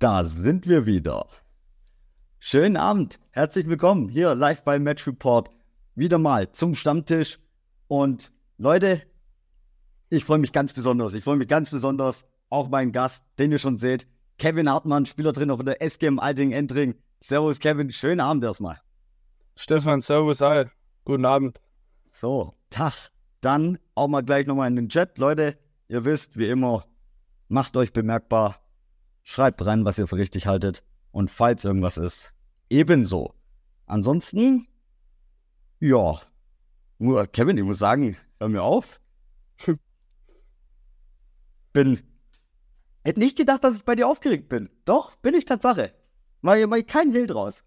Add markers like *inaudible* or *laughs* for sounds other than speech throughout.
Da sind wir wieder. Schönen Abend, herzlich willkommen hier live bei Match Report. Wieder mal zum Stammtisch. Und Leute, ich freue mich ganz besonders. Ich freue mich ganz besonders auf meinen Gast, den ihr schon seht. Kevin Hartmann, Spielertrainer von der SGM Alting Entring. Servus, Kevin. Schönen Abend erstmal. Stefan, Servus, hi. Guten Abend. So, Tag. Dann auch mal gleich nochmal in den Chat. Leute, ihr wisst, wie immer, macht euch bemerkbar. Schreibt rein, was ihr für richtig haltet. Und falls irgendwas ist, ebenso. Ansonsten, ja, nur Kevin, ich muss sagen, hör mir auf. *laughs* bin, hätte nicht gedacht, dass ich bei dir aufgeregt bin. Doch, bin ich Tatsache. Mal, mal kein Hehl draus.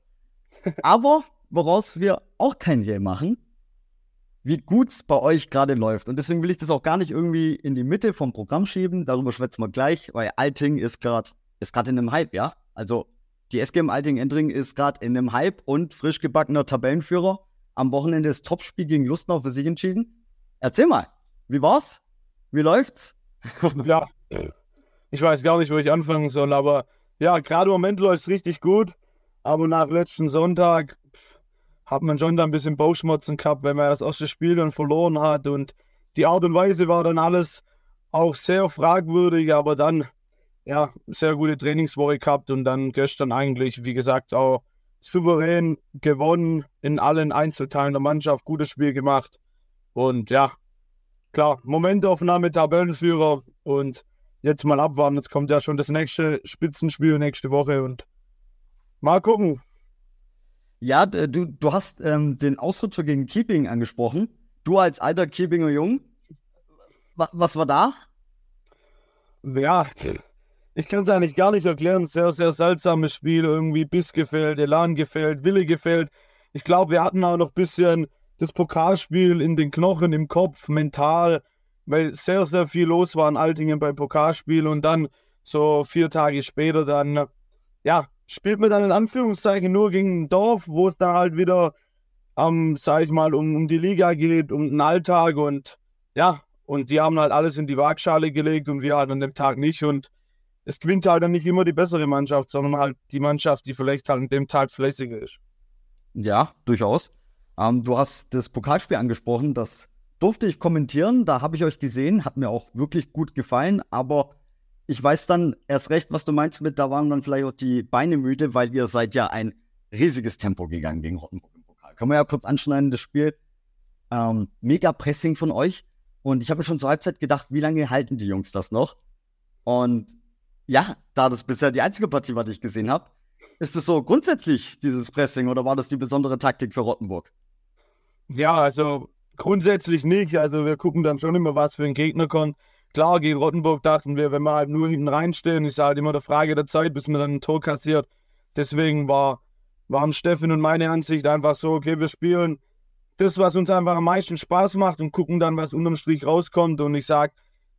*laughs* Aber woraus wir auch kein Hehl machen, wie gut es bei euch gerade läuft. Und deswegen will ich das auch gar nicht irgendwie in die Mitte vom Programm schieben. Darüber schwätzen wir gleich, weil Alting ist gerade ist gerade in einem Hype, ja? Also die SGM Alting Endring ist gerade in einem Hype und frisch gebackener Tabellenführer. Am Wochenende das Topspiel gegen Lustnau für sich entschieden. Erzähl mal, wie war's? Wie läuft's? *laughs* ja, ich weiß gar nicht, wo ich anfangen soll, aber ja, gerade im Moment läuft es richtig gut. Aber nach letzten Sonntag hat man schon da ein bisschen Bauchschmerzen gehabt, wenn man das erste Spiel dann verloren hat. Und die Art und Weise war dann alles auch sehr fragwürdig, aber dann ja, sehr gute Trainingswoche gehabt und dann gestern eigentlich, wie gesagt, auch souverän gewonnen in allen Einzelteilen der Mannschaft, gutes Spiel gemacht. Und ja, klar, Momentaufnahme, Tabellenführer und jetzt mal abwarten. Jetzt kommt ja schon das nächste Spitzenspiel nächste Woche und mal gucken, ja, du, du hast ähm, den Ausrutscher gegen Keeping angesprochen. Du als alter Keepinger Jung, was war da? Ja, ich kann es eigentlich gar nicht erklären. Sehr, sehr seltsames Spiel. Irgendwie Biss gefällt, Elan gefällt, Wille gefällt. Ich glaube, wir hatten auch noch ein bisschen das Pokalspiel in den Knochen, im Kopf, mental, weil sehr, sehr viel los war in Altingen beim Pokalspiel und dann so vier Tage später dann, ja, spielt man dann in Anführungszeichen nur gegen ein Dorf, wo es da halt wieder, ähm, sag ich mal, um, um die Liga geht, um den Alltag und ja, und die haben halt alles in die Waagschale gelegt und wir halt an dem Tag nicht und es gewinnt halt dann nicht immer die bessere Mannschaft, sondern halt die Mannschaft, die vielleicht halt an dem Tag fleißiger ist. Ja, durchaus. Ähm, du hast das Pokalspiel angesprochen, das durfte ich kommentieren, da habe ich euch gesehen, hat mir auch wirklich gut gefallen, aber ich weiß dann erst recht, was du meinst mit, da waren dann vielleicht auch die Beine müde, weil ihr seid ja ein riesiges Tempo gegangen gegen Rottenburg im Pokal. Können wir ja kurz anschneiden, das Spiel. Ähm, mega Pressing von euch. Und ich habe schon zur Halbzeit gedacht, wie lange halten die Jungs das noch? Und ja, da das bisher die einzige Partie war, die ich gesehen habe, ist es so grundsätzlich dieses Pressing oder war das die besondere Taktik für Rottenburg? Ja, also grundsätzlich nicht. Also wir gucken dann schon immer, was für ein Gegner kommt. Klar, gegen Rottenburg dachten wir, wenn wir halt nur hinten reinstehen, ist halt immer eine Frage der Zeit, bis man dann ein Tor kassiert. Deswegen war, waren Steffen und meine Ansicht einfach so, okay, wir spielen das, was uns einfach am meisten Spaß macht und gucken dann, was unterm Strich rauskommt. Und ich sage,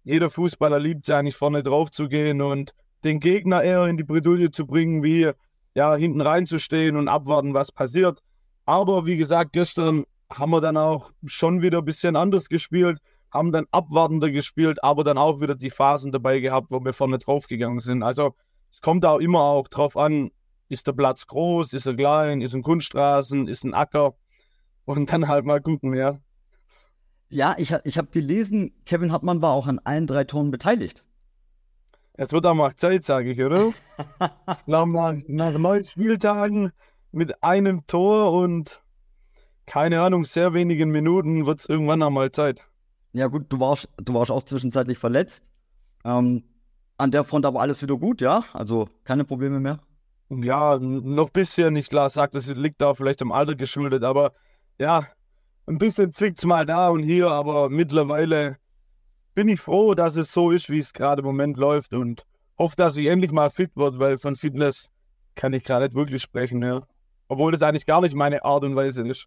jeder Fußballer liebt es eigentlich, vorne drauf zu gehen und den Gegner eher in die Bredouille zu bringen, wie ja, hinten reinzustehen und abwarten, was passiert. Aber wie gesagt, gestern haben wir dann auch schon wieder ein bisschen anders gespielt haben dann abwartender gespielt, aber dann auch wieder die Phasen dabei gehabt, wo wir vorne draufgegangen sind. Also es kommt auch immer auch drauf an, ist der Platz groß, ist er klein, ist ein Kunststraßen, ist ein Acker und dann halt mal gucken, ja. Ja, ich, ich habe gelesen, Kevin Hartmann war auch an allen drei Toren beteiligt. Es wird auch mal Zeit, sage ich, oder? *laughs* nach, nach neun Spieltagen mit einem Tor und keine Ahnung, sehr wenigen Minuten wird es irgendwann einmal Zeit. Ja, gut, du warst, du warst auch zwischenzeitlich verletzt. Ähm, an der Front aber alles wieder gut, ja? Also keine Probleme mehr? Ja, noch ein bisschen. Ich klar sage, das liegt da vielleicht am Alter geschuldet, aber ja, ein bisschen zwickt es mal da und hier, aber mittlerweile bin ich froh, dass es so ist, wie es gerade im Moment läuft und hoffe, dass ich endlich mal fit wird, weil von Fitness kann ich gerade nicht wirklich sprechen, ja. Obwohl das eigentlich gar nicht meine Art und Weise ist.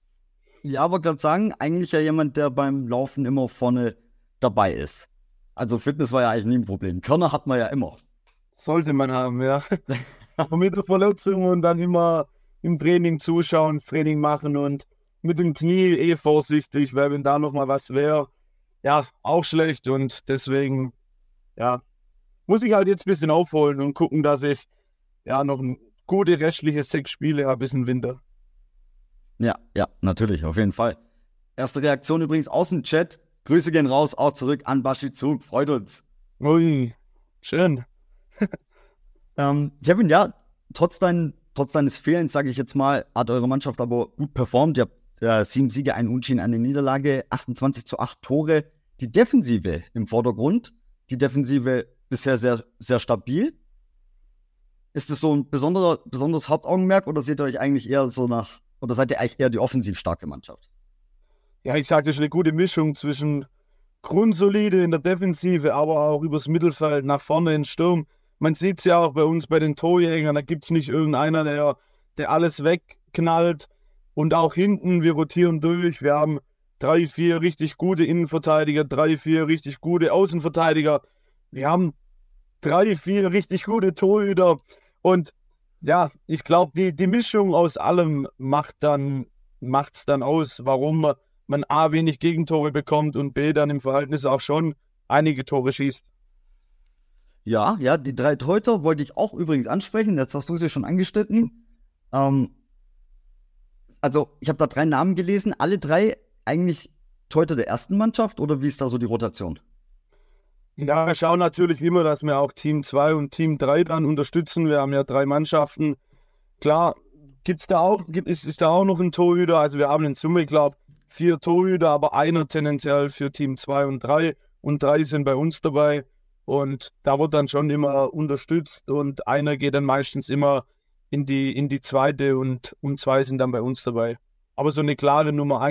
Ja, aber gerade sagen, eigentlich ja jemand, der beim Laufen immer vorne dabei ist. Also Fitness war ja eigentlich nie ein Problem. Körner hat man ja immer. Sollte man haben, ja. Aber *laughs* mit der Verletzung und dann immer im Training zuschauen, Training machen und mit dem Knie eh vorsichtig, weil wenn da nochmal was wäre, ja, auch schlecht und deswegen, ja, muss ich halt jetzt ein bisschen aufholen und gucken, dass ich ja, noch ein gute restliche sechs Spiele habe bis in Winter. Ja, ja, natürlich, auf jeden Fall. Erste Reaktion übrigens aus dem Chat. Grüße gehen raus, auch zurück an Baschi Zug. Freut uns. Ui, schön. *laughs* ähm, Kevin, ja, trotz, dein, trotz deines Fehlens, sage ich jetzt mal, hat eure Mannschaft aber gut performt. Ihr habt äh, sieben Siege, ein Unschien, eine Niederlage, 28 zu 8 Tore. Die Defensive im Vordergrund, die Defensive bisher sehr, sehr stabil. Ist das so ein besonderer, besonderes Hauptaugenmerk oder seht ihr euch eigentlich eher so nach, oder seid ihr eigentlich eher die offensiv starke Mannschaft? Ja, ich sage, das ist eine gute Mischung zwischen grundsolide in der Defensive, aber auch übers Mittelfeld nach vorne in Sturm. Man sieht es ja auch bei uns bei den Torjägern, da gibt es nicht irgendeiner, der, der alles wegknallt. Und auch hinten, wir rotieren durch. Wir haben drei, vier richtig gute Innenverteidiger, drei, vier richtig gute Außenverteidiger. Wir haben drei, vier richtig gute Torhüter. Und ja, ich glaube, die, die Mischung aus allem macht dann macht's dann aus, warum man A wenig Gegentore bekommt und B dann im Verhältnis auch schon einige Tore schießt. Ja, ja, die drei Torhüter wollte ich auch übrigens ansprechen. Jetzt hast du sie schon angeschnitten. Ähm, also, ich habe da drei Namen gelesen. Alle drei eigentlich Torhüter der ersten Mannschaft oder wie ist da so die Rotation? Ja, wir schauen natürlich immer, dass wir auch Team 2 und Team 3 dann unterstützen. Wir haben ja drei Mannschaften. Klar, gibt's da auch, gibt, ist, ist da auch noch ein Torhüter. Also wir haben in Summe, ich glaube, vier Torhüter, aber einer tendenziell für Team 2 und 3 und drei sind bei uns dabei. Und da wird dann schon immer unterstützt und einer geht dann meistens immer in die, in die zweite und, und zwei sind dann bei uns dabei. Aber so eine klare Nummer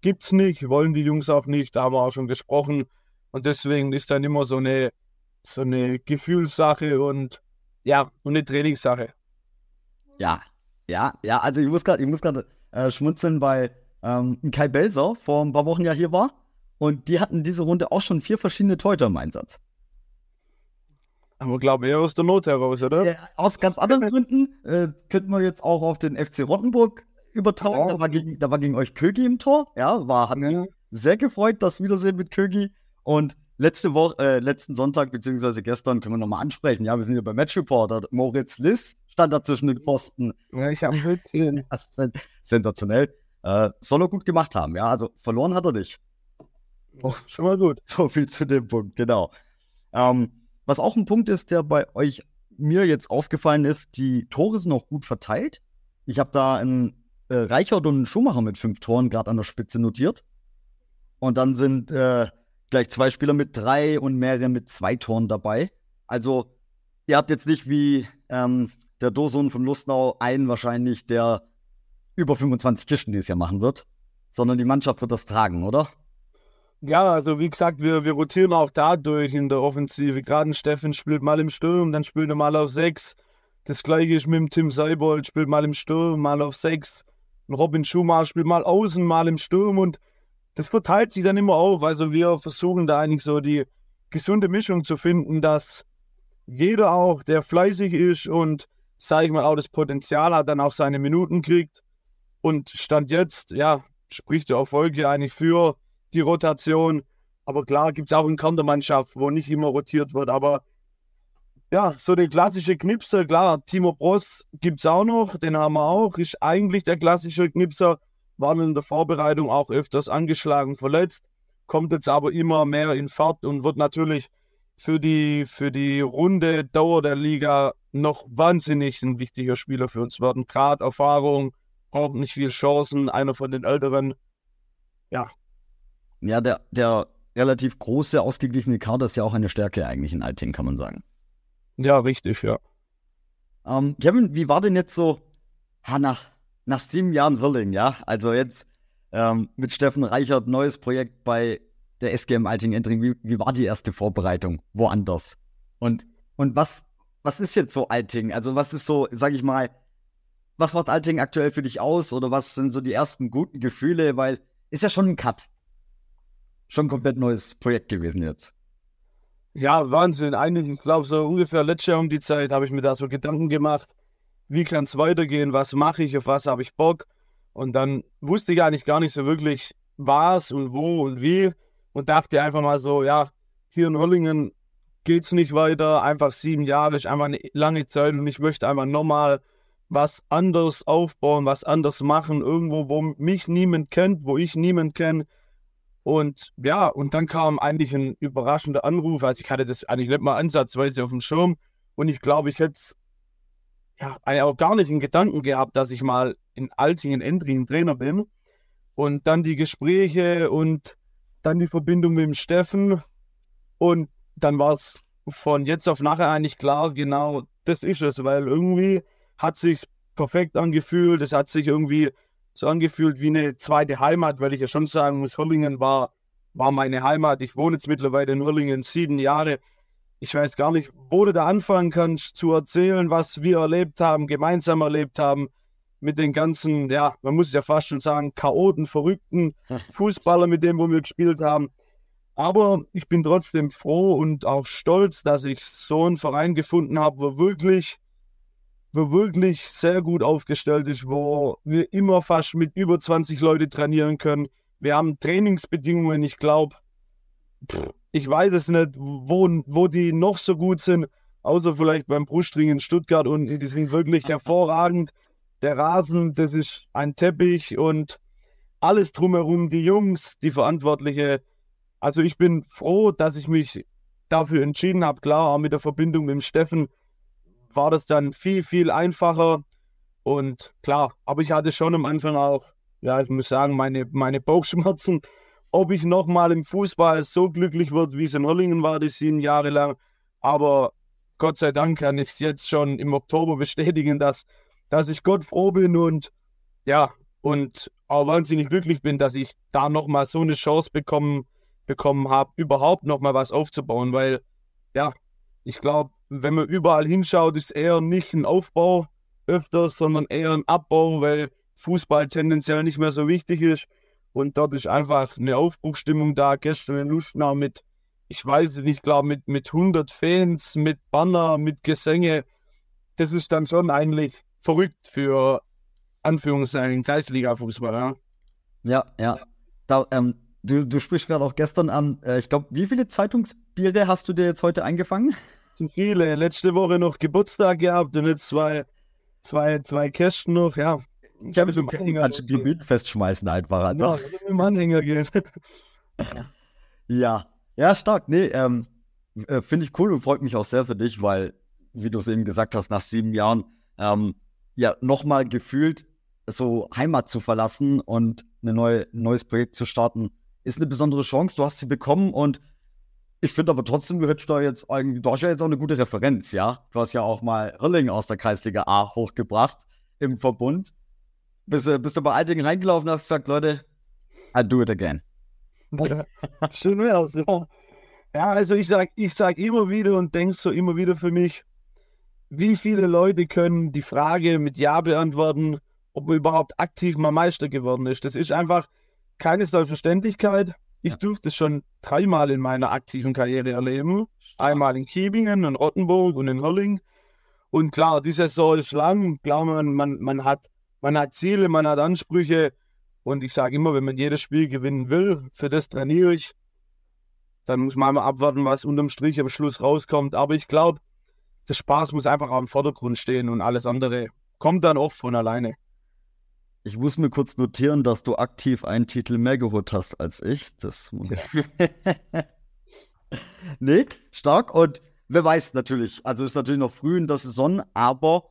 1 gibt's nicht, wollen die Jungs auch nicht, da haben wir auch schon gesprochen. Und deswegen ist dann immer so eine, so eine Gefühlssache und ja, und eine Trainingssache. Ja, ja, ja, also ich muss gerade, ich muss gerade äh, schmunzeln, weil ähm, Kai Belser vor ein paar Wochen ja hier war und die hatten diese Runde auch schon vier verschiedene Torhüter im Einsatz. Aber glaube eher aus der Not heraus, oder? Äh, aus ganz anderen Gründen äh, könnten wir jetzt auch auf den FC Rottenburg übertragen. Ja. Da, war gegen, da war gegen euch Kögi im Tor. Ja, war, hat mich sehr gefreut, das Wiedersehen mit Kögi. Und letzte Woche, äh, letzten Sonntag, beziehungsweise gestern, können wir nochmal ansprechen. Ja, wir sind ja bei Match Reporter. Moritz Liss stand da zwischen den Pfosten. Ja, ich habe gesehen. *laughs* Sensationell. Äh, soll er gut gemacht haben, ja. Also verloren hat er nicht. Oh, schon mal gut. So viel zu dem Punkt, genau. Ähm, was auch ein Punkt ist, der bei euch mir jetzt aufgefallen ist, die Tore sind auch gut verteilt. Ich habe da einen äh, Reichert und Schumacher mit fünf Toren gerade an der Spitze notiert. Und dann sind äh, gleich zwei Spieler mit drei und mehrere mit zwei Toren dabei. Also, ihr habt jetzt nicht wie ähm, der Dosun von Lustnau einen wahrscheinlich, der über 25 Kisten dieses Jahr machen wird, sondern die Mannschaft wird das tragen, oder? Ja, also wie gesagt, wir, wir rotieren auch dadurch in der Offensive. Gerade Steffen spielt mal im Sturm, dann spielt er mal auf sechs. Das gleiche ist mit dem Tim Seibold, spielt mal im Sturm, mal auf sechs. Robin Schumacher spielt mal außen, mal im Sturm und das verteilt sich dann immer auf. Also wir versuchen da eigentlich so die gesunde Mischung zu finden, dass jeder auch, der fleißig ist und, sage ich mal, auch das Potenzial hat, dann auch seine Minuten kriegt. Und Stand jetzt, ja, spricht der Erfolg ja eigentlich für die Rotation. Aber klar gibt es auch einen Kern der Mannschaft, wo nicht immer rotiert wird. Aber ja, so der klassische Knipser, klar, Timo Bross gibt es auch noch, den haben wir auch, ist eigentlich der klassische Knipser, war in der Vorbereitung auch öfters angeschlagen, verletzt, kommt jetzt aber immer mehr in Fahrt und wird natürlich für die, für die runde Dauer der Liga noch wahnsinnig ein wichtiger Spieler für uns werden. Gerade Erfahrung, braucht nicht viel Chancen, einer von den Älteren. Ja. Ja, der, der relativ große, ausgeglichene Kader ist ja auch eine Stärke eigentlich in Alting, kann man sagen. Ja, richtig, ja. Ähm, Kevin, wie war denn jetzt so ha, nach, nach sieben Jahren Hurling, ja? Also jetzt ähm, mit Steffen Reichert, neues Projekt bei der SGM Alting Entering. Wie, wie war die erste Vorbereitung woanders? Und, und was, was ist jetzt so Alting? Also was ist so, sag ich mal, was macht Alting aktuell für dich aus? Oder was sind so die ersten guten Gefühle? Weil ist ja schon ein Cut. Schon ein komplett neues Projekt gewesen jetzt. Ja, Wahnsinn. Ich glaube, so ungefähr letztes Jahr um die Zeit habe ich mir da so Gedanken gemacht, wie kann es weitergehen, was mache ich, auf was habe ich Bock. Und dann wusste ich eigentlich gar nicht so wirklich, was und wo und wie. Und dachte einfach mal so, ja, hier in Hollingen geht's nicht weiter. Einfach sieben Jahre ist einfach eine lange Zeit und ich möchte einfach nochmal was anderes aufbauen, was anders machen, irgendwo, wo mich niemand kennt, wo ich niemand kenne. Und ja, und dann kam eigentlich ein überraschender Anruf. Also ich hatte das eigentlich nicht mal ansatzweise auf dem Schirm. Und ich glaube, ich hätte ja, auch gar nicht in Gedanken gehabt, dass ich mal in Altingen Endringen Trainer bin. Und dann die Gespräche und dann die Verbindung mit dem Steffen. Und dann war es von jetzt auf nachher eigentlich klar, genau das ist es, weil irgendwie hat sich perfekt angefühlt. Es hat sich irgendwie so angefühlt wie eine zweite Heimat, weil ich ja schon sagen muss, Hurlingen war, war meine Heimat. Ich wohne jetzt mittlerweile in Hurlingen sieben Jahre. Ich weiß gar nicht, wo du da anfangen kannst zu erzählen, was wir erlebt haben, gemeinsam erlebt haben mit den ganzen, ja, man muss es ja fast schon sagen, Chaoten, verrückten *laughs* Fußballer, mit denen wo wir gespielt haben. Aber ich bin trotzdem froh und auch stolz, dass ich so einen Verein gefunden habe, wo wirklich wirklich sehr gut aufgestellt ist, wo wir immer fast mit über 20 Leute trainieren können. Wir haben Trainingsbedingungen, ich glaube, ich weiß es nicht, wo, wo die noch so gut sind, außer vielleicht beim Brustring in Stuttgart und die sind wirklich hervorragend. Der Rasen, das ist ein Teppich und alles drumherum, die Jungs, die Verantwortliche. Also ich bin froh, dass ich mich dafür entschieden habe, klar, auch mit der Verbindung mit dem Steffen, war das dann viel, viel einfacher. Und klar, aber ich hatte schon am Anfang auch, ja, ich muss sagen, meine, meine Bauchschmerzen, ob ich nochmal im Fußball so glücklich wird, wie es in Hurlingen war, die sieben Jahre lang. Aber Gott sei Dank kann ich es jetzt schon im Oktober bestätigen, dass, dass ich Gott froh bin und ja, und auch wahnsinnig glücklich bin, dass ich da nochmal so eine Chance bekommen, bekommen habe, überhaupt nochmal was aufzubauen, weil ja, ich glaube, wenn man überall hinschaut, ist eher nicht ein Aufbau öfters, sondern eher ein Abbau, weil Fußball tendenziell nicht mehr so wichtig ist. Und dort ist einfach eine Aufbruchstimmung da. Gestern in Lustenau mit, ich weiß es nicht, glaube mit, mit 100 Fans, mit Banner, mit Gesänge. Das ist dann schon eigentlich verrückt für Anführungszeichen Kreisliga-Fußball. Ja, ja. ja. Da, ähm, du, du sprichst gerade auch gestern an, äh, ich glaube, wie viele Zeitungsbiere hast du dir jetzt heute eingefangen? Sind viele. Letzte Woche noch Geburtstag gehabt und jetzt zwei, zwei, zwei Kästen noch, ja. Ich habe so Anhänger die Bild festschmeißen einfach. Also. Ja, mit dem Anhänger gehen. *laughs* ja, ja, stark. Nee, ähm, äh, finde ich cool und freut mich auch sehr für dich, weil, wie du es eben gesagt hast, nach sieben Jahren, ähm, ja, nochmal gefühlt so Heimat zu verlassen und eine neue, ein neues Projekt zu starten, ist eine besondere Chance. Du hast sie bekommen und ich finde aber trotzdem, du hättest da jetzt eigentlich, du hast ja jetzt auch eine gute Referenz, ja. Du hast ja auch mal Irling aus der Kreisliga A hochgebracht im Verbund. Bist, bist du bei Altingen reingelaufen und hast gesagt, Leute, I do it again. *laughs* Schön wär's, ja. Ja, also ich sag, ich sag immer wieder und denk so immer wieder für mich, wie viele Leute können die Frage mit Ja beantworten, ob man überhaupt aktiv mal Meister geworden ist. Das ist einfach keine Selbstverständlichkeit. Ich durfte es schon dreimal in meiner aktiven Karriere erleben. Einmal in Kiebingen, in Rottenburg und in Hörling. Und klar, die Saison ist lang. Klar, man, man, man, hat, man hat Ziele, man hat Ansprüche. Und ich sage immer, wenn man jedes Spiel gewinnen will, für das trainiere ich. Dann muss man mal abwarten, was unterm Strich am Schluss rauskommt. Aber ich glaube, der Spaß muss einfach am Vordergrund stehen und alles andere kommt dann oft von alleine. Ich muss mir kurz notieren, dass du aktiv einen Titel mehr geholt hast als ich. Das ja. *laughs* nee, stark. Und wer weiß natürlich, also ist natürlich noch früh in der Saison, aber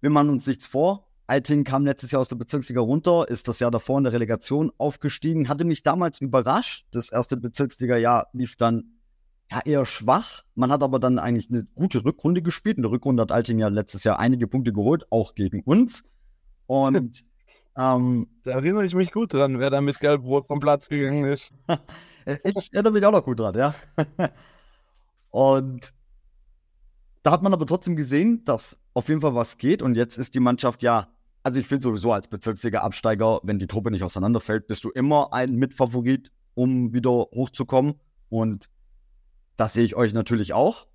wir machen uns nichts vor. Alting kam letztes Jahr aus der Bezirksliga runter, ist das Jahr davor in der Relegation aufgestiegen, hatte mich damals überrascht. Das erste Bezirksliga-Jahr lief dann ja eher schwach. Man hat aber dann eigentlich eine gute Rückrunde gespielt. In der Rückrunde hat Alting ja letztes Jahr einige Punkte geholt, auch gegen uns. Und ähm, *laughs* da erinnere ich mich gut dran, wer da mit Gelbrot vom Platz gegangen ist. *laughs* ich erinnere mich auch noch gut dran, ja. *laughs* und da hat man aber trotzdem gesehen, dass auf jeden Fall was geht. Und jetzt ist die Mannschaft ja, also ich finde sowieso als bezirksliga Absteiger, wenn die Truppe nicht auseinanderfällt, bist du immer ein Mitfavorit, um wieder hochzukommen. Und das sehe ich euch natürlich auch.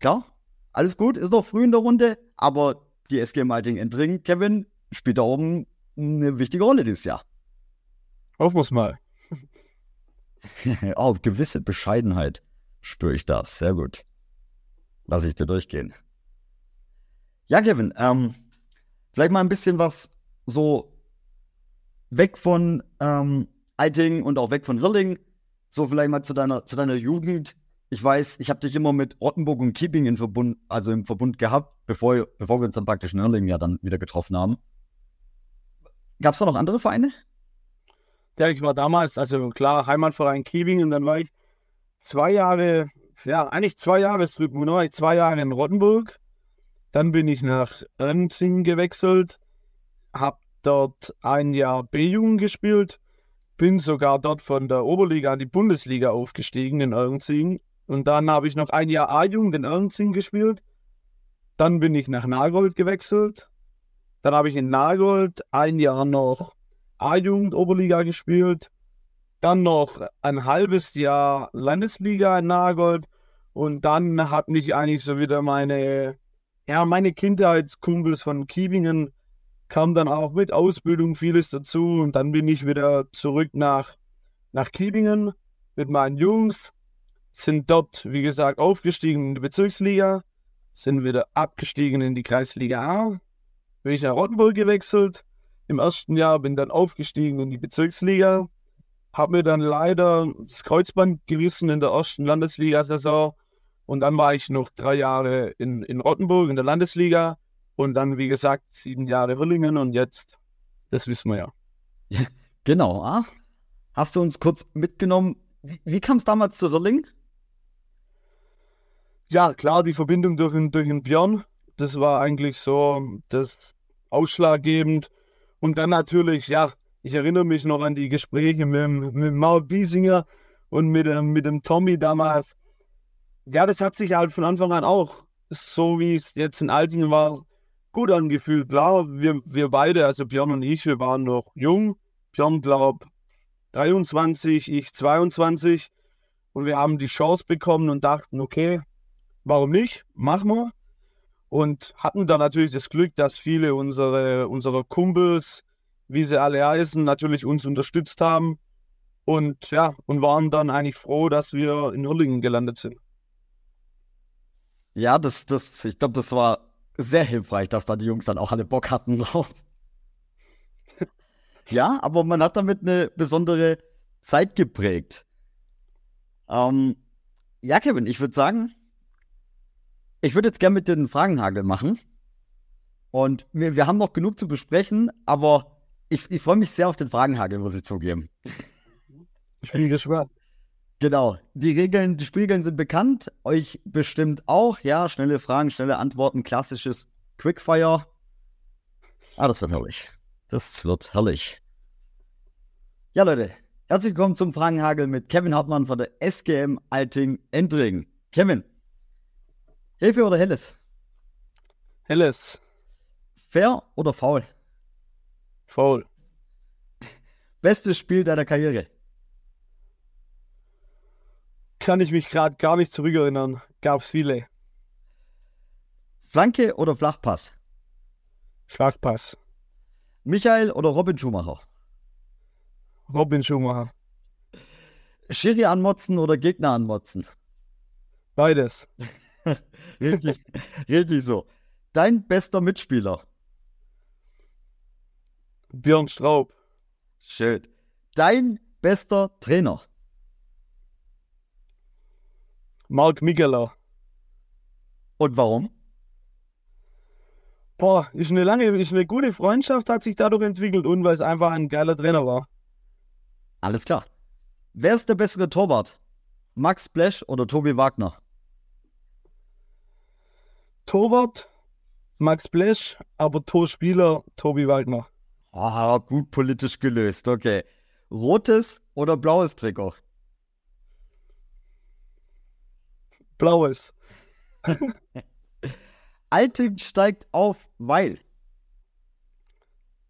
Klar, alles gut, ist noch früh in der Runde, aber die SG Malting Entring, Kevin, spielt da oben eine wichtige Rolle dieses Jahr. Wir es mal. *laughs* oh, gewisse Bescheidenheit. spüre ich das. Sehr gut. Lass ich dir durchgehen. Ja, Kevin, ähm, vielleicht mal ein bisschen was so weg von ähm, Eiting und auch weg von Rilling. So vielleicht mal zu deiner, zu deiner Jugend. Ich weiß, ich habe dich immer mit Rottenburg und Keeping in Verbund, also im Verbund gehabt, bevor, bevor wir uns dann praktisch in Irling ja dann wieder getroffen haben. Gab es da noch andere Vereine? Ja, ich war damals, also klar, Heimatverein Kiebing und dann war ich zwei Jahre, ja, eigentlich zwei Jahre drüben, dann war ich zwei Jahre in Rottenburg. Dann bin ich nach Ernzing gewechselt, habe dort ein Jahr B-Jugend gespielt, bin sogar dort von der Oberliga in die Bundesliga aufgestiegen in Ernzing. Und dann habe ich noch ein Jahr A-Jugend in Ernzing gespielt. Dann bin ich nach Nagold gewechselt. Dann habe ich in Nagold ein Jahr noch A-Jugend Oberliga gespielt. Dann noch ein halbes Jahr Landesliga in Nagold. Und dann hat mich eigentlich so wieder meine, ja, meine Kindheitskumpels von Kiebingen kam dann auch mit Ausbildung vieles dazu. Und dann bin ich wieder zurück nach, nach Kiebingen mit meinen Jungs. Sind dort, wie gesagt, aufgestiegen in die Bezirksliga. Sind wieder abgestiegen in die Kreisliga A. Bin ich nach Rottenburg gewechselt im ersten Jahr, bin dann aufgestiegen in die Bezirksliga, habe mir dann leider das Kreuzband gerissen in der ersten Landesliga-Saison und dann war ich noch drei Jahre in, in Rottenburg in der Landesliga und dann, wie gesagt, sieben Jahre Rillingen und jetzt, das wissen wir ja. ja *laughs* genau. Ah. Hast du uns kurz mitgenommen, wie, wie kam es damals zu Rilling? Ja, klar, die Verbindung durch, durch den Björn, das war eigentlich so das ausschlaggebend. Und dann natürlich, ja, ich erinnere mich noch an die Gespräche mit, mit Maul Biesinger und mit, mit dem Tommy damals. Ja, das hat sich halt von Anfang an auch, so wie es jetzt in Altingen war, gut angefühlt. Klar, wir, wir beide, also Björn und ich, wir waren noch jung. Björn, glaub, 23, ich 22. Und wir haben die Chance bekommen und dachten, okay, warum nicht? Machen wir und hatten dann natürlich das Glück, dass viele unsere, unserer Kumpels, wie sie alle heißen, natürlich uns unterstützt haben und ja, und waren dann eigentlich froh, dass wir in Hurlingen gelandet sind. Ja, das, das, ich glaube, das war sehr hilfreich, dass da die Jungs dann auch alle Bock hatten drauf. *laughs* ja, aber man hat damit eine besondere Zeit geprägt. Ähm, ja, Kevin, ich würde sagen, ich würde jetzt gerne mit den Fragenhagel machen. Und wir, wir haben noch genug zu besprechen, aber ich, ich freue mich sehr auf den Fragenhagel, muss ich zugeben. Ich bin gespannt. Genau. Die Regeln, die Spielregeln sind bekannt. Euch bestimmt auch. Ja, schnelle Fragen, schnelle Antworten, klassisches Quickfire. Ah, das wird herrlich. Das wird herrlich. Ja, Leute, herzlich willkommen zum Fragenhagel mit Kevin Hartmann von der SGM Alting Endring. Kevin, Hilfe oder Helles? Helles. Fair oder faul? Faul. Bestes Spiel deiner Karriere? Kann ich mich gerade gar nicht zurückerinnern. Gab's viele. Flanke oder Flachpass? Flachpass. Michael oder Robin Schumacher? Robin Schumacher. Schiri anmotzen oder Gegner anmotzen? Beides. *laughs* *laughs* richtig, richtig so. Dein bester Mitspieler? Björn Straub. Schön. Dein bester Trainer? Marc Mikeler. Und warum? Boah, ist eine lange, ist eine gute Freundschaft, hat sich dadurch entwickelt und weil es einfach ein geiler Trainer war. Alles klar. Wer ist der bessere Torwart? Max Blesch oder Tobi Wagner? Torwart Max Blesch, aber Torspieler Tobi Waldner. Ah, gut politisch gelöst, okay. Rotes oder blaues Trikot? Blaues. *laughs* Alting steigt auf, weil. Das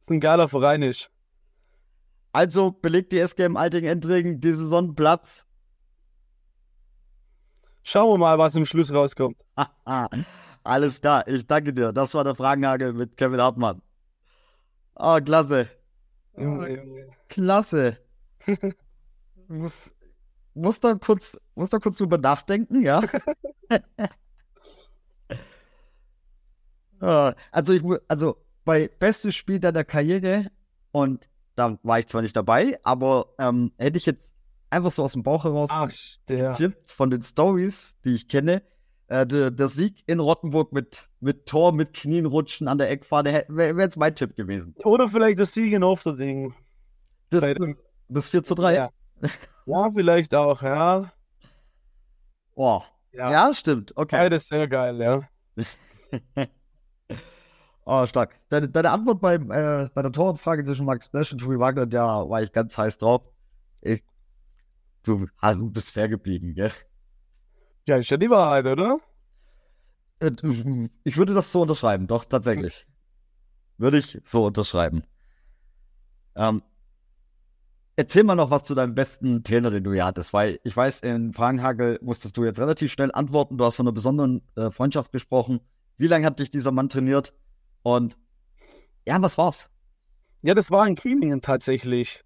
ist ein geiler Verein ist. Also belegt die SGM Alting Endringen die Saison Platz. Schauen wir mal, was im Schluss rauskommt. *laughs* Alles klar, ich danke dir. Das war der Fragenhagel mit Kevin Hartmann. Ah, oh, klasse. Junge, Junge. Klasse. *laughs* muss da kurz, muss da kurz drüber nachdenken, ja. Äh, *laughs* also, ich, also bei bestes Spiel deiner Karriere und da war ich zwar nicht dabei, aber ähm, hätte ich jetzt einfach so aus dem Bauch heraus Ach, getippt von den Stories, die ich kenne. Äh, der, der Sieg in Rottenburg mit, mit Tor, mit Knien rutschen an der Eckfahne wäre wär jetzt mein Tipp gewesen. Oder vielleicht das Sieg in Ofterding. Das, das, das 4 zu 3. Ja. ja, vielleicht auch, ja. Oh. Ja. Ja. stimmt. Okay. Ja, das ist sehr geil, ja. *laughs* Oh, stark. Deine, deine Antwort beim, äh, bei der Torwartfrage zwischen Max Nash und Tobi Wagner, da war ich ganz heiß drauf. Ich, du, du bist fair geblieben, gell? Ja, ist ja die Wahrheit, oder? Äh, Ich würde das so unterschreiben, doch, tatsächlich. Würde ich so unterschreiben. Ähm, erzähl mal noch was zu deinem besten Trainer, den du hier hattest, weil ich weiß, in Frankenhagel musstest du jetzt relativ schnell antworten. Du hast von einer besonderen äh, Freundschaft gesprochen. Wie lange hat dich dieser Mann trainiert? Und ja, was war's? Ja, das war in Kiemingen tatsächlich.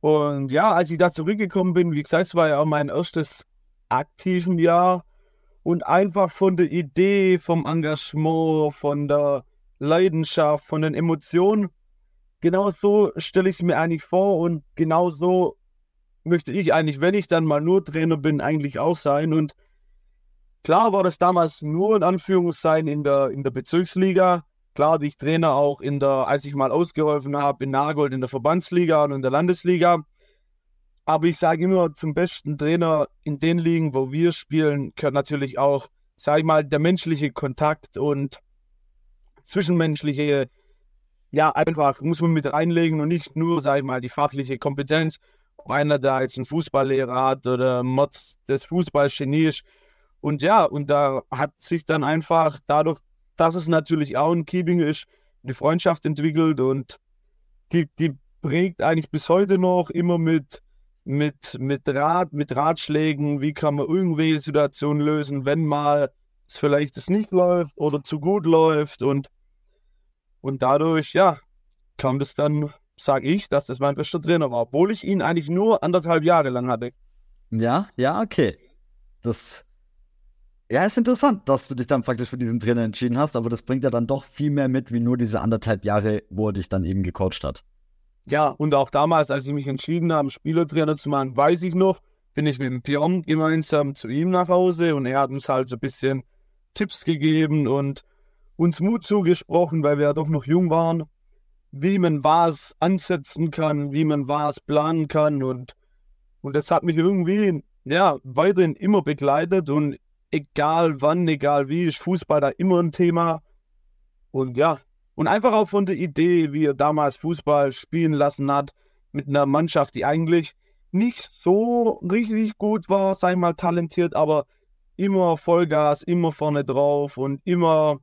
Und ja, als ich da zurückgekommen bin, wie gesagt, es war ja auch mein erstes aktiven Jahr. Und einfach von der Idee, vom Engagement, von der Leidenschaft, von den Emotionen, genau so stelle ich es mir eigentlich vor. Und genau so möchte ich eigentlich, wenn ich dann mal nur Trainer bin, eigentlich auch sein. Und klar war das damals nur in Anführungszeichen in der, in der Bezirksliga. Klar, die ich Trainer auch in der, als ich mal ausgeholfen habe, in Nagold in der Verbandsliga und in der Landesliga. Aber ich sage immer, zum besten Trainer in den Ligen, wo wir spielen, gehört natürlich auch, sage ich mal, der menschliche Kontakt und zwischenmenschliche, ja, einfach muss man mit reinlegen und nicht nur, sage ich mal, die fachliche Kompetenz. Ob einer da jetzt einen Fußballlehrer hat oder Mods des Fußballgenie ist. Und ja, und da hat sich dann einfach dadurch, dass es natürlich auch ein Keeping ist, eine Freundschaft entwickelt und die, die prägt eigentlich bis heute noch immer mit, mit, mit Rat, mit Ratschlägen, wie kann man irgendwelche Situationen lösen, wenn mal es vielleicht nicht läuft oder zu gut läuft und, und dadurch, ja, kam das dann, sage ich, dass das mein bester Trainer war, obwohl ich ihn eigentlich nur anderthalb Jahre lang hatte. Ja, ja, okay. Das ja, ist interessant, dass du dich dann praktisch für diesen Trainer entschieden hast, aber das bringt ja dann doch viel mehr mit, wie nur diese anderthalb Jahre, wo er dich dann eben gecoacht hat. Ja, und auch damals, als ich mich entschieden habe, Spielertrainer zu machen, weiß ich noch, bin ich mit dem Björn gemeinsam zu ihm nach Hause und er hat uns halt so ein bisschen Tipps gegeben und uns Mut zugesprochen, weil wir ja doch noch jung waren, wie man was ansetzen kann, wie man was planen kann und, und das hat mich irgendwie, ja, weiterhin immer begleitet und egal wann, egal wie, ist Fußball da immer ein Thema. Und ja, und einfach auch von der Idee, wie er damals Fußball spielen lassen hat, mit einer Mannschaft, die eigentlich nicht so richtig gut war, sei mal talentiert, aber immer Vollgas, immer vorne drauf und immer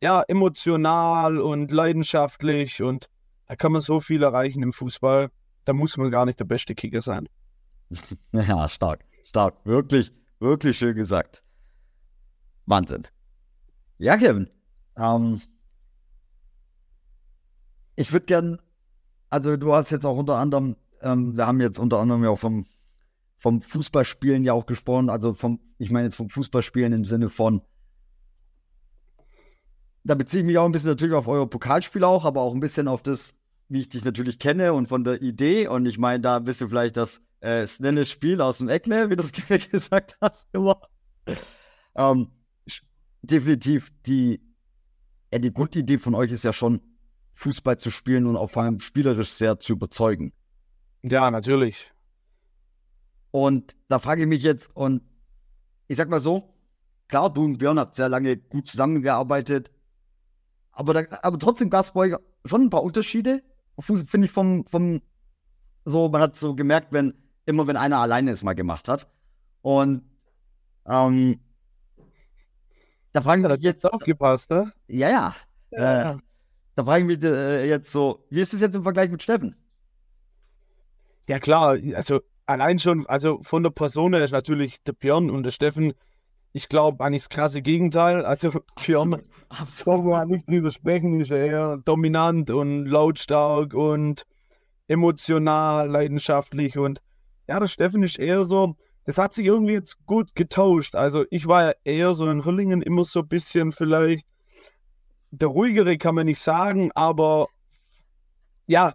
ja, emotional und leidenschaftlich und da kann man so viel erreichen im Fußball. Da muss man gar nicht der beste Kicker sein. *laughs* Ja, stark, stark. Wirklich, wirklich schön gesagt. Wahnsinn. Ja, Kevin. Ähm, ich würde gern, also du hast jetzt auch unter anderem, ähm, wir haben jetzt unter anderem ja auch vom, vom Fußballspielen ja auch gesprochen, also vom, ich meine jetzt vom Fußballspielen im Sinne von, da beziehe ich mich auch ein bisschen natürlich auf euer Pokalspiel auch, aber auch ein bisschen auf das, wie ich dich natürlich kenne und von der Idee. Und ich meine, da bist du vielleicht das äh, schnelle Spiel aus dem Eckle, wie du es *laughs* gesagt hast, immer. Ähm, definitiv die, ja, die Grundidee von euch ist ja schon, Fußball zu spielen und auch vor allem spielerisch sehr zu überzeugen. Ja, natürlich. Und da frage ich mich jetzt, und ich sag mal so, klar, du und Björn habt sehr lange gut zusammengearbeitet, aber, da, aber trotzdem gab es bei euch schon ein paar Unterschiede, finde ich, vom, vom, so, man hat so gemerkt, wenn, immer wenn einer alleine es mal gemacht hat. Und, ähm, da frage ich mich jetzt, Aufgepasst, ne? ja, ja, äh, da frage ich mich äh, jetzt so, wie ist das jetzt im Vergleich mit Steffen? Ja klar, also allein schon, also von der Person her ist natürlich der Björn und der Steffen, ich glaube eigentlich das krasse Gegenteil. Also *laughs* Björn, Absolut. wir nicht drüber sprechen, ist ja eher dominant und lautstark und emotional, leidenschaftlich und ja, der Steffen ist eher so, das hat sich irgendwie jetzt gut getauscht. Also ich war ja eher so in Hüllingen immer so ein bisschen vielleicht der ruhigere, kann man nicht sagen, aber ja,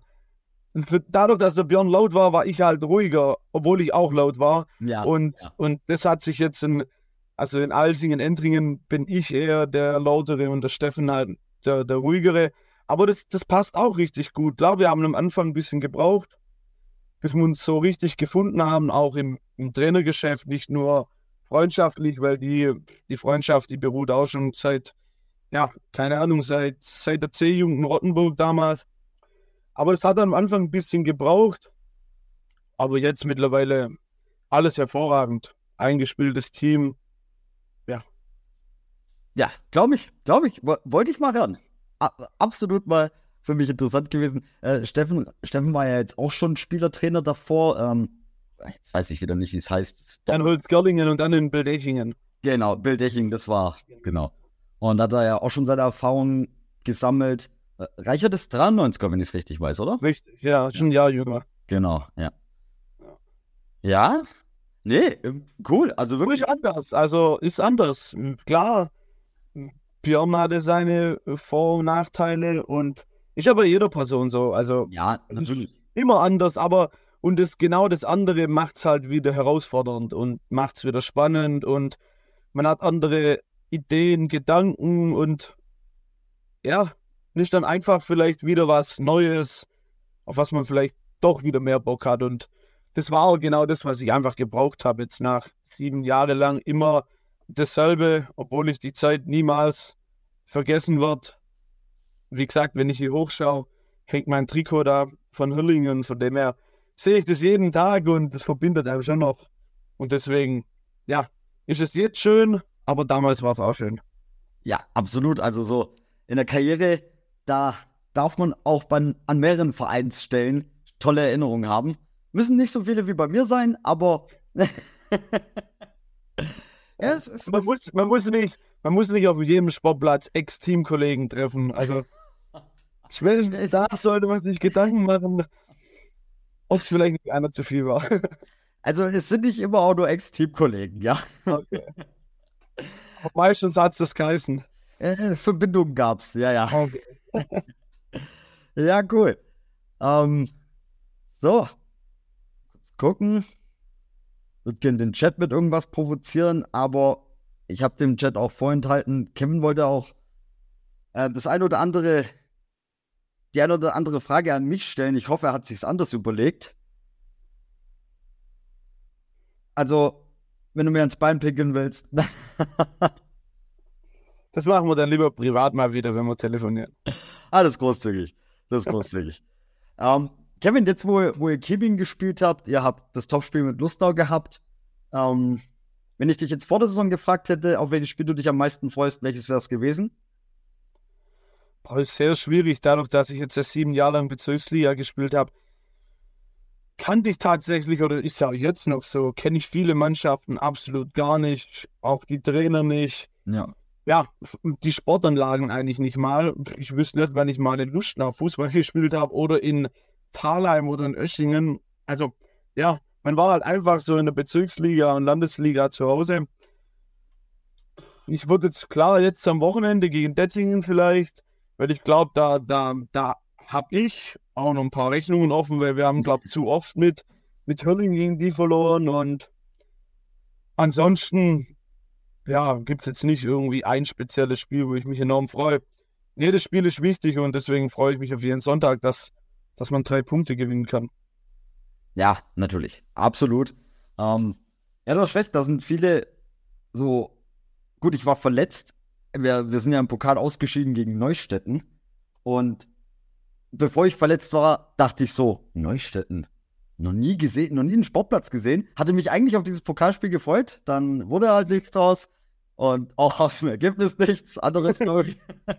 dadurch, dass der Björn laut war, war ich halt ruhiger, obwohl ich auch laut war. Ja, und, ja. und das hat sich jetzt in, also in Alsingen, Entringen bin ich eher der lautere und der Steffen halt der, der ruhigere. Aber das, das passt auch richtig gut. Klar, wir haben am Anfang ein bisschen gebraucht, bis wir uns so richtig gefunden haben, auch im, im Trainergeschäft, nicht nur freundschaftlich, weil die, die Freundschaft, die beruht auch schon seit, ja, keine Ahnung, seit, seit der C-Jugend Rottenburg damals. Aber es hat am Anfang ein bisschen gebraucht. Aber jetzt mittlerweile alles hervorragend. Eingespieltes Team. Ja. Ja, glaube ich, glaube ich. Wo- Wollte ich mal hören. A absolut mal für mich interessant gewesen. Äh, Steffen, Steffen war ja jetzt auch schon Spielertrainer davor. Ähm, jetzt weiß ich wieder nicht, wie es heißt. Dann Holzgerlingen und dann in Bildechingen. Genau, Bill Deching, das war, genau. Und hat er ja auch schon seine Erfahrungen gesammelt. Äh, Reichert ist 93er, wenn ich es richtig weiß, oder? Richtig, ja, schon ein Jahr jünger. Genau, ja. Ja. Nee, ähm, cool. Also wirklich. Anders. Also ist anders. Klar, Björn hatte seine Vor- und Nachteile und ist aber jeder Person so. Also Ja, natürlich. immer anders, aber und das genau das andere macht es halt wieder herausfordernd und macht es wieder spannend und man hat andere Ideen, Gedanken und ja, ist dann einfach vielleicht wieder was Neues, auf was man vielleicht doch wieder mehr Bock hat und das war auch genau das, was ich einfach gebraucht habe jetzt nach sieben Jahren lang immer dasselbe, obwohl ich die Zeit niemals vergessen wird. Wie gesagt, wenn ich hier hochschaue, hängt mein Trikot da von Hüllingen, von dem her sehe ich das jeden Tag und das verbindet einem schon noch. Und deswegen, ja, ist es jetzt schön, aber damals war es auch schön. Ja, absolut. Also so in der Karriere, da darf man auch bei, an mehreren Vereinsstellen tolle Erinnerungen haben. Müssen nicht so viele wie bei mir sein, aber *laughs* ja, es, es, Man muss, man muss nicht, man muss nicht auf jedem Sportplatz Ex-Teamkollegen treffen. Also spätestens *laughs* da sollte man sich Gedanken machen, ob es vielleicht nicht einer zu viel war. *laughs* also es sind nicht immer auch nur Ex-Teamkollegen, ja. Okay. Meistens hat es das geheißen. Äh, Verbindungen gab's, ja, ja. Okay. *laughs* Ja, cool. Ähm, so. Gucken. Würde gerne den Chat mit irgendwas provozieren, aber ich habe dem Chat auch vorenthalten. Kevin wollte auch äh, das eine oder andere, die eine oder andere Frage an mich stellen. Ich hoffe, er hat sich's anders überlegt. Also, wenn du mir ans Bein pinkeln willst. *laughs* Das machen wir dann lieber privat mal wieder, wenn wir telefonieren. Alles großzügig. Das ist großzügig. *laughs* ähm, Kevin, jetzt wo, ihr- wo ihr Keeping gespielt habt, ihr habt das Topspiel mit Lustau gehabt. Ähm, wenn ich dich jetzt vor der Saison gefragt hätte, auf welches Spiel du dich am meisten freust, welches wäre es gewesen? Boah, ist sehr schwierig, dadurch, dass ich jetzt ja sieben Jahre lang Bezirksliga gespielt habe. Kannte ich tatsächlich, oder ist ja auch jetzt noch so, kenne ich viele Mannschaften absolut gar nicht, auch die Trainer nicht. Ja. Ja, die Sportanlagen eigentlich nicht mal. Ich wüsste nicht, wann ich mal in Lustenau Fußball *laughs* gespielt habe oder in Thalheim oder in Öschingen. Also, ja, man war halt einfach so in der Bezirksliga und Landesliga zu Hause. Ich würde jetzt klar jetzt am Wochenende gegen Dettingen vielleicht, weil ich glaube, da, da, da habe ich auch noch ein paar Rechnungen offen, weil wir haben, glaube ich, zu oft mit, mit Hürling gegen die verloren und ansonsten, ja, gibt es jetzt nicht irgendwie ein spezielles Spiel, wo ich mich enorm freue. Jedes Spiel ist wichtig und deswegen freue ich mich auf jeden Sonntag, dass, dass man drei Punkte gewinnen kann. Ja, natürlich. Absolut. Ähm, ja, du hast recht, da sind viele so. Gut, ich war verletzt. Wir, wir sind ja im Pokal ausgeschieden gegen Neustetten. Und bevor ich verletzt war, dachte ich so: Neustetten. Noch nie gesehen, noch nie einen Sportplatz gesehen. Hatte mich eigentlich auf dieses Pokalspiel gefreut. Dann wurde halt nichts draus. Und auch aus dem Ergebnis nichts. Anderes, glaube ich. *laughs*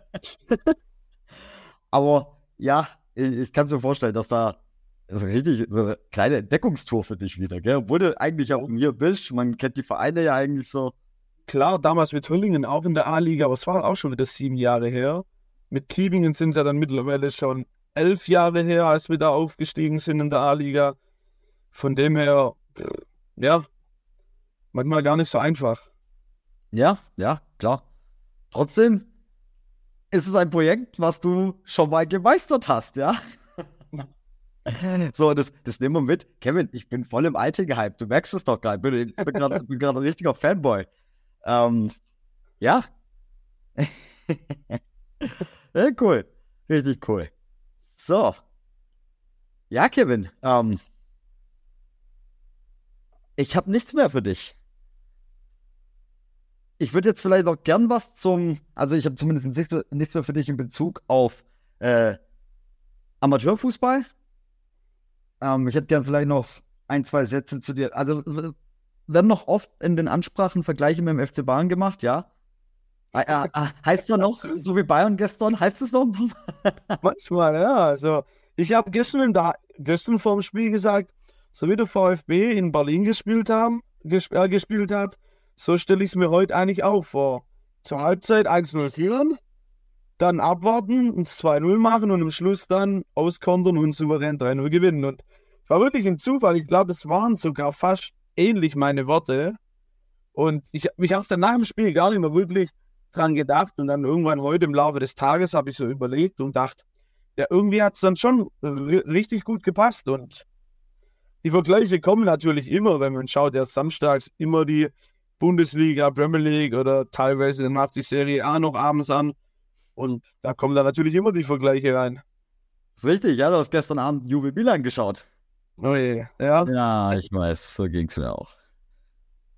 Aber ja, ich, ich kann es mir vorstellen, dass da ist richtig so eine kleine Entdeckungstour für dich wieder, gell? Obwohl du eigentlich auch hier bist. Man kennt die Vereine ja eigentlich so. Klar, damals mit Hüllingen auch in der A-Liga, aber es war auch schon wieder sieben Jahre her. Mit Kiebingen sind es ja dann mittlerweile schon elf Jahre her, als wir da aufgestiegen sind in der A-Liga. Von dem her, ja, manchmal gar nicht so einfach. Ja, ja, klar. Trotzdem ist es ein Projekt, was du schon mal gemeistert hast, ja? *laughs* So, das, das nehmen wir mit. Kevin, ich bin voll im Alter gehypt. Du merkst es doch gerade. Ich bin gerade ein richtiger Fanboy. Ähm, ja. *laughs* ja. Cool. Richtig cool. So. Ja, Kevin. Ähm, ich habe nichts mehr für dich. Ich würde jetzt vielleicht auch gern was zum, also ich habe zumindest nichts mehr für dich in Bezug auf äh, Amateurfußball. Ähm, ich hätte gern vielleicht noch ein, zwei Sätze zu dir. Also werden noch oft in den Ansprachen Vergleiche mit dem FC Bayern gemacht, ja? Äh, äh, äh heißt ja noch, so wie Bayern gestern, heißt es noch? *laughs* Manchmal, ja. Also, ich habe gestern, da, gestern vor dem Spiel gesagt, so wie der VfB in Berlin gespielt, haben, gesp äh, gespielt hat, so stelle ich es mir heute eigentlich auch vor. Zur Halbzeit 1-0 führen, dann abwarten, uns 2-0 machen und am Schluss dann auskontern und souverän 3-0 gewinnen. Und es war wirklich ein Zufall. Ich glaube, es waren sogar fast ähnlich meine Worte. Und ich, habe dann nach dem Spiel gar nicht mehr wirklich dran gedacht. Und dann irgendwann heute im Laufe des Tages habe ich so überlegt und dachte, ja, irgendwie hat es dann schon richtig gut gepasst. Und die Vergleiche kommen natürlich immer, wenn man schaut, erst samstags immer die Bundesliga, Premier League oder teilweise dann macht die Serie A noch abends an. Und da kommen dann natürlich immer die Vergleiche rein. Richtig, ja, du hast gestern Abend Juve Milan geschaut. Oh je, ja. Ja, ich weiß, so ging es mir auch.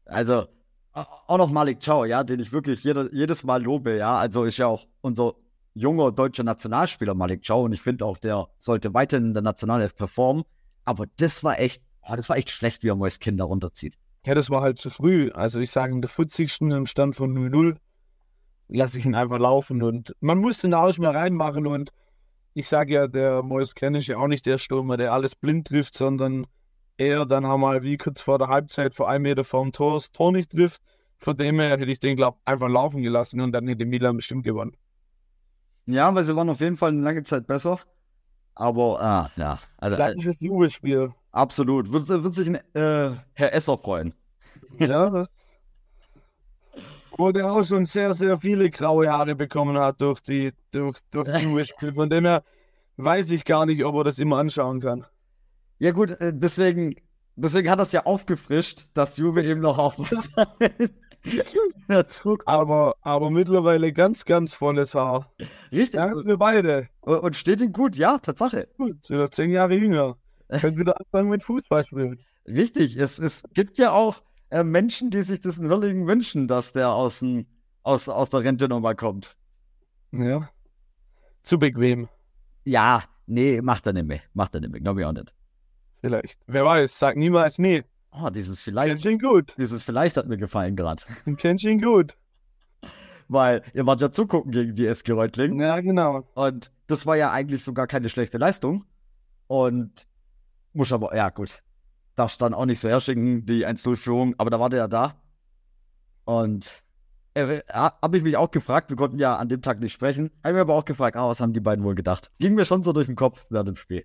Also, auch noch Malik Ciao, ja, den ich wirklich jede, jedes Mal lobe, ja. Also ist ja auch unser junger deutscher Nationalspieler Malik Ciao und ich finde auch, der sollte weiterhin in der Nationalelf performen. Aber das war echt, oh, das war echt schlecht, wie er Mois Kinder runterzieht. Ja, das war halt zu früh. Also ich sage, in der 40. im Stand von 0-0 lasse ich ihn einfach laufen und man muss den Arsch mal reinmachen und ich sage ja, der Mois Kenn ist ja auch nicht der Stürmer, der alles blind trifft, sondern er dann haben wir wie kurz vor der Halbzeit vor einem Meter vorm Tor das Tor nicht trifft. Von dem her hätte ich den, glaube ich, einfach laufen gelassen und dann hätte Milan bestimmt gewonnen. Ja, weil sie waren auf jeden Fall eine lange Zeit besser. Aber, ah, ja. Also, Klassisches Juve-Spiel. Absolut. Wird, wird sich ein, äh, Herr Esser freuen. Ja, das wo der auch schon sehr, sehr viele graue Haare bekommen hat durch die durch, durch das *laughs* Juve-Spiel. Von dem her weiß ich gar nicht, ob er das immer anschauen kann. Ja gut, äh, deswegen, deswegen hat das ja aufgefrischt, dass Juve eben noch auf aber, aber mittlerweile ganz, ganz volles Haar. Richtig. Danke für beide. Und steht ihm gut, ja, Tatsache. Gut, sind noch zehn Jahre jünger. *laughs* Können wieder anfangen mit Fußball spielen. Richtig, es, es gibt ja auch äh, Menschen, die sich das in wünschen, dass der aus, den, aus, aus der Rente nochmal kommt. Ja. Zu bequem. Ja, nee, macht er nicht mehr. Macht er nicht mehr, glaube ich auch nicht. Vielleicht. Wer weiß, sag niemals nee. Oh, dieses vielleicht. Kennst ihn gut. Dieses vielleicht hat mir gefallen gerade. *laughs* Kennst ihn gut. Weil ihr wart ja zugucken gegen die SG Reutling. Ja, genau. Und das war ja eigentlich sogar keine schlechte Leistung. Und muss aber, ja gut, darfst dann auch nicht so herschicken, die 1-0-Führung, aber da war der ja da. Und äh, habe ich mich auch gefragt, wir konnten ja an dem Tag nicht sprechen, habe ich mir aber auch gefragt, ah, was haben die beiden wohl gedacht? Ging mir schon so durch den Kopf während dem Spiel.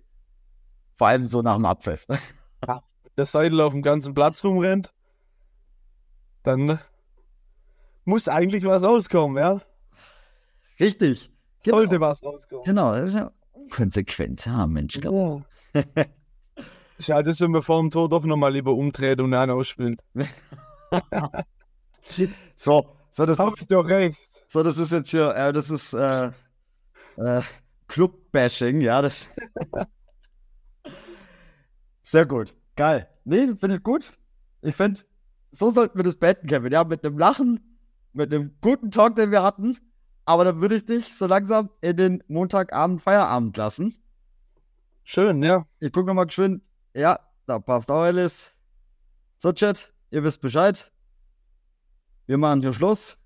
Vor allem so nach dem Abpfiff. *laughs* Ja, der Seidel auf dem ganzen Platz rumrennt, dann muss eigentlich was rauskommen, ja? Richtig. Sollte genau. was rauskommen. Genau, konsequent, ja, Mensch. Ja. Schade, dass wir vor dem Tor doch nochmal lieber umdreht und einen ausspielen. *laughs* so, so, das Hab ist, doch recht. So, das ist jetzt hier, äh, das ist äh, äh, Club-Bashing, ja, das. *laughs* Sehr gut. Geil. Nee, finde ich gut. Ich finde, so sollten wir das beenden, Kevin. Ja, mit einem Lachen, mit einem guten Talk, den wir hatten. Aber dann würde ich dich so langsam in den Montagabend Feierabend lassen. Schön, ja. Ich gucke nochmal geschwind ja, da passt auch alles. So, Chat, ihr wisst Bescheid. Wir machen hier Schluss.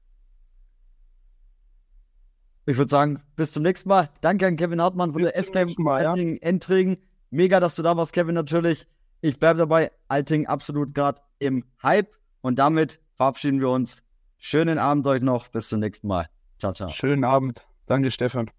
Ich würde sagen, bis zum nächsten Mal. Danke an Kevin Hartmann von bis der SK. Entring. Mega, dass du da warst, Kevin, natürlich. Ich bleibe dabei. Alting absolut gerade im Hype. Und damit verabschieden wir uns. Schönen Abend euch noch. Bis zum nächsten Mal. Ciao, ciao. Schönen Abend. Danke, Stefan.